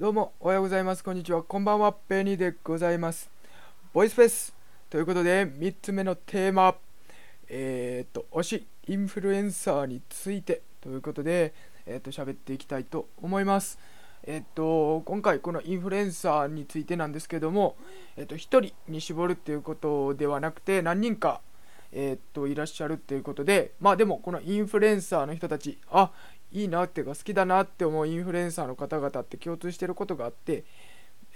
どうもおはようございます。こんにちは。こんばんは。ペニーでございます。ボイスフェス。ということで3つ目のテーマ。えっ、と推しインフルエンサーについて。ということでえっ、と喋っていきたいと思います。えっ、と今回このインフルエンサーについてなんですけどもえっ、と1人に絞るっていうことではなくて何人かえ、っといらっしゃるっていうことでまあでもこのインフルエンサーの人たちあいいなっていうか好きだなって思うインフルエンサーの方々って共通してることがあって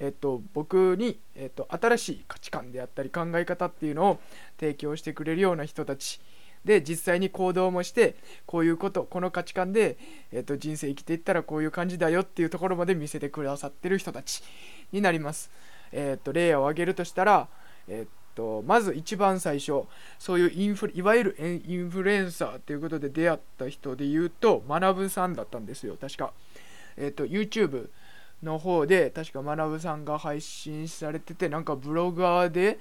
えっと、僕に、えっと、新しい価値観であったり考え方っていうのを提供してくれるような人たちで実際に行動もしてこういうことこの価値観で、えっと、人生生きていったらこういう感じだよっていうところまで見せてくださってる人たちになります。えっと、例を挙げるとしたら、えっとまず一番最初そういうインフいわゆるインフルエンサーということで出会った人で言うと学さんだったんですよ確か。えっ、と YouTube の方で確か学さんが配信されててなんかブロガーで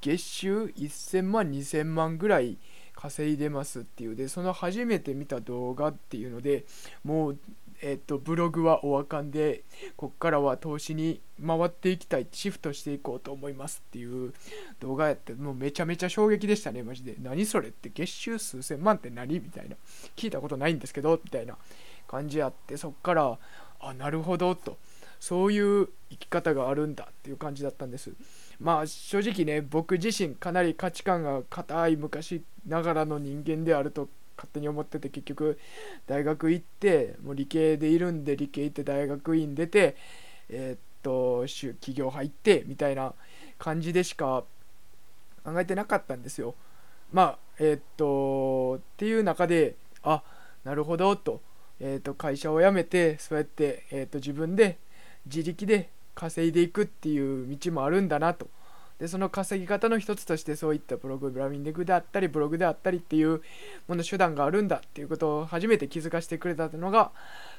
月収1000万2000万ぐらい稼いでますっていうでその初めて見た動画っていうのでもうえっと、ブログはおわかんで、こっからは投資に回っていきたい、シフトしていこうと思いますっていう動画やって、もうめちゃめちゃ衝撃でしたね、マジで。何それって月収数千万って何みたいな。聞いたことないんですけど、みたいな感じあって、そっから、あ、なるほど、と。そういう生き方があるんだっていう感じだったんです。まあ正直ね、僕自身かなり価値観が硬い昔ながらの人間であると勝手に思ってて結局大学行ってもう理系でいるんで理系行って大学院出てえー、っと企業入ってみたいな感じでしか考えてなかったんですよ。まあえー、っとっていう中であなるほどと,、えー、っと会社を辞めてそうやって、えっと自分で自力で稼いでいくっていう道もあるんだなと。でその稼ぎ方の一つとしてそういったプログラミングであったりブログであったりっていうもの手段があるんだっていうことを初めて気づかせてくれたのが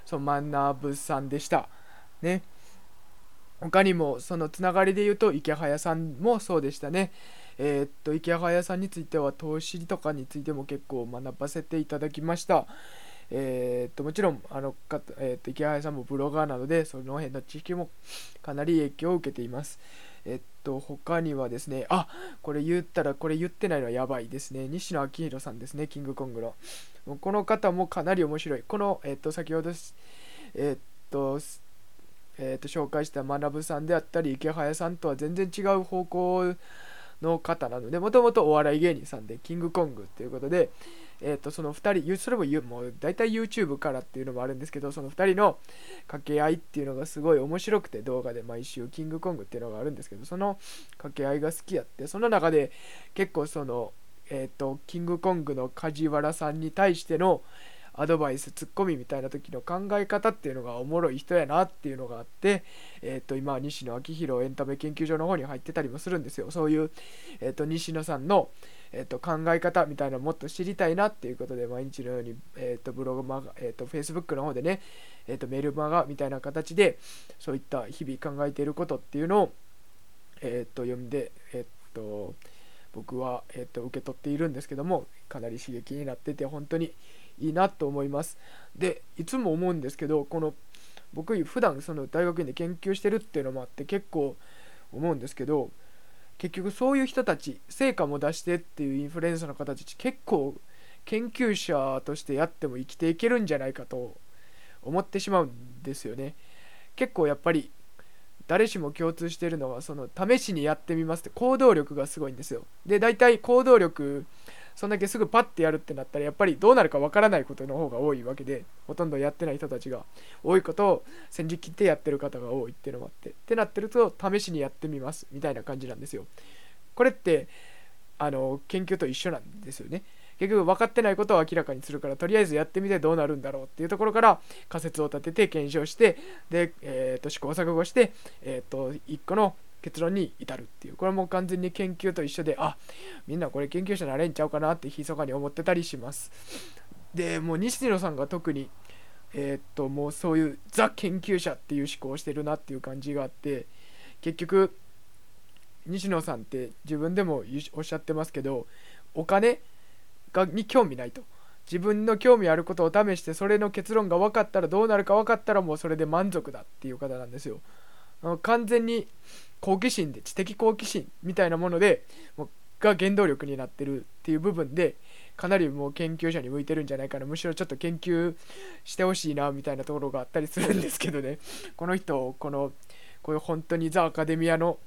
そのマンナーブさんでしたね。他にもそのつながりで言うと池早さんもそうでしたね。えー、っと池早さんについては投資とかについても結構学ばせていただきました。えー、っともちろんあのか、えー、っと池早さんもブロガーなのでその辺の知識もかなり影響を受けていますえっと、他にはですね、あこれ言ったら、これ言ってないのはやばいですね。西野昭弘さんですね、キングコングの。もうこの方もかなり面白い。この、えっと、先ほど、えっと、えっと、紹介した学さんであったり、池早さんとは全然違う方向の方なので、もともとお笑い芸人さんで、キングコングっていうことで、えー、とその2人、それももう大体 YouTube からっていうのもあるんですけど、その2人の掛け合いっていうのがすごい面白くて、動画で毎週、キングコングっていうのがあるんですけど、その掛け合いが好きやって、その中で結構その、えっ、ー、と、キングコングの梶原さんに対しての、アドバイスツッコミみたいな時の考え方っていうのがおもろい人やなっていうのがあって、えっ、と今西野昭弘エンタメ研究所の方に入ってたりもするんですよ。そういう、えっ、と西野さんの、えー、と考え方みたいなのもっと知りたいなっていうことで毎日のように、えー、とブログマガ、えー、と Facebook の方でね、えー、とメルマガみたいな形でそういった日々考えていることっていうのを、えー、と読んで、えー、と僕は、えー、と受け取っているんですけどもかなり刺激になってて本当にいいなと思います。でいつも思うんですけどこの僕普段その大学院で研究してるっていうのもあって結構思うんですけど結局そういう人たち成果も出してっていうインフルエンサーの方たち結構研究者としてやっても生きていけるんじゃないかと思ってしまうんですよね。結構やっぱり誰しも共通してるのはその試しにやってみますって行動力がすごいんですよ。で大体行動力そんだけすぐパッてやるってなったらやっぱりどうなるかわからないことの方が多いわけでほとんどやってない人たちが多いことを先陣切ってやってる方が多いっていうのもあってってなってると試しにやってみますみたいな感じなんですよ。これってあの研究と一緒なんですよね。結局分かってないことを明らかにするからとりあえずやってみてどうなるんだろうっていうところから仮説を立てて検証してで、えー、と試行錯誤して、えー、と1個の結論に至るっていう。これも完全に研究と一緒であみんなこれ研究者になれんちゃうかなって密かに思ってたりします。でもう西野さんが特にえー、っともうそういうザ研究者っていう思考をしてるなっていう感じがあって結局西野さんって自分でもおっしゃってますけどお金がに興味ないと。自分の興味あることを試してそれの結論が分かったらどうなるか分かったらもうそれで満足だっていう方なんですよ。完全に好奇心で知的好奇心みたいなものでが原動力になってるっていう部分でかなりもう研究者に向いてるんじゃないかな。むしろちょっと研究してほしいなみたいなところがあったりするんですけどね。この人このこういう本当にザ・アカデミアの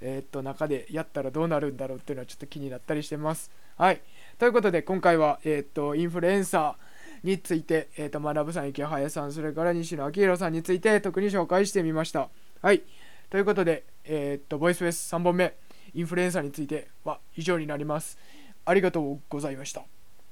えー、っと中でやったらどうなるんだろうっていうのはちょっと気になったりしてます。はい。ということで今回はえー、っとインフルエンサーについて、えー、と学さん、池早さん、それから西野昭弘さんについて特に紹介してみました。はい。ということで、えー、っと、ボイスフェス3本目、インフルエンサーについては以上になります。ありがとうございました。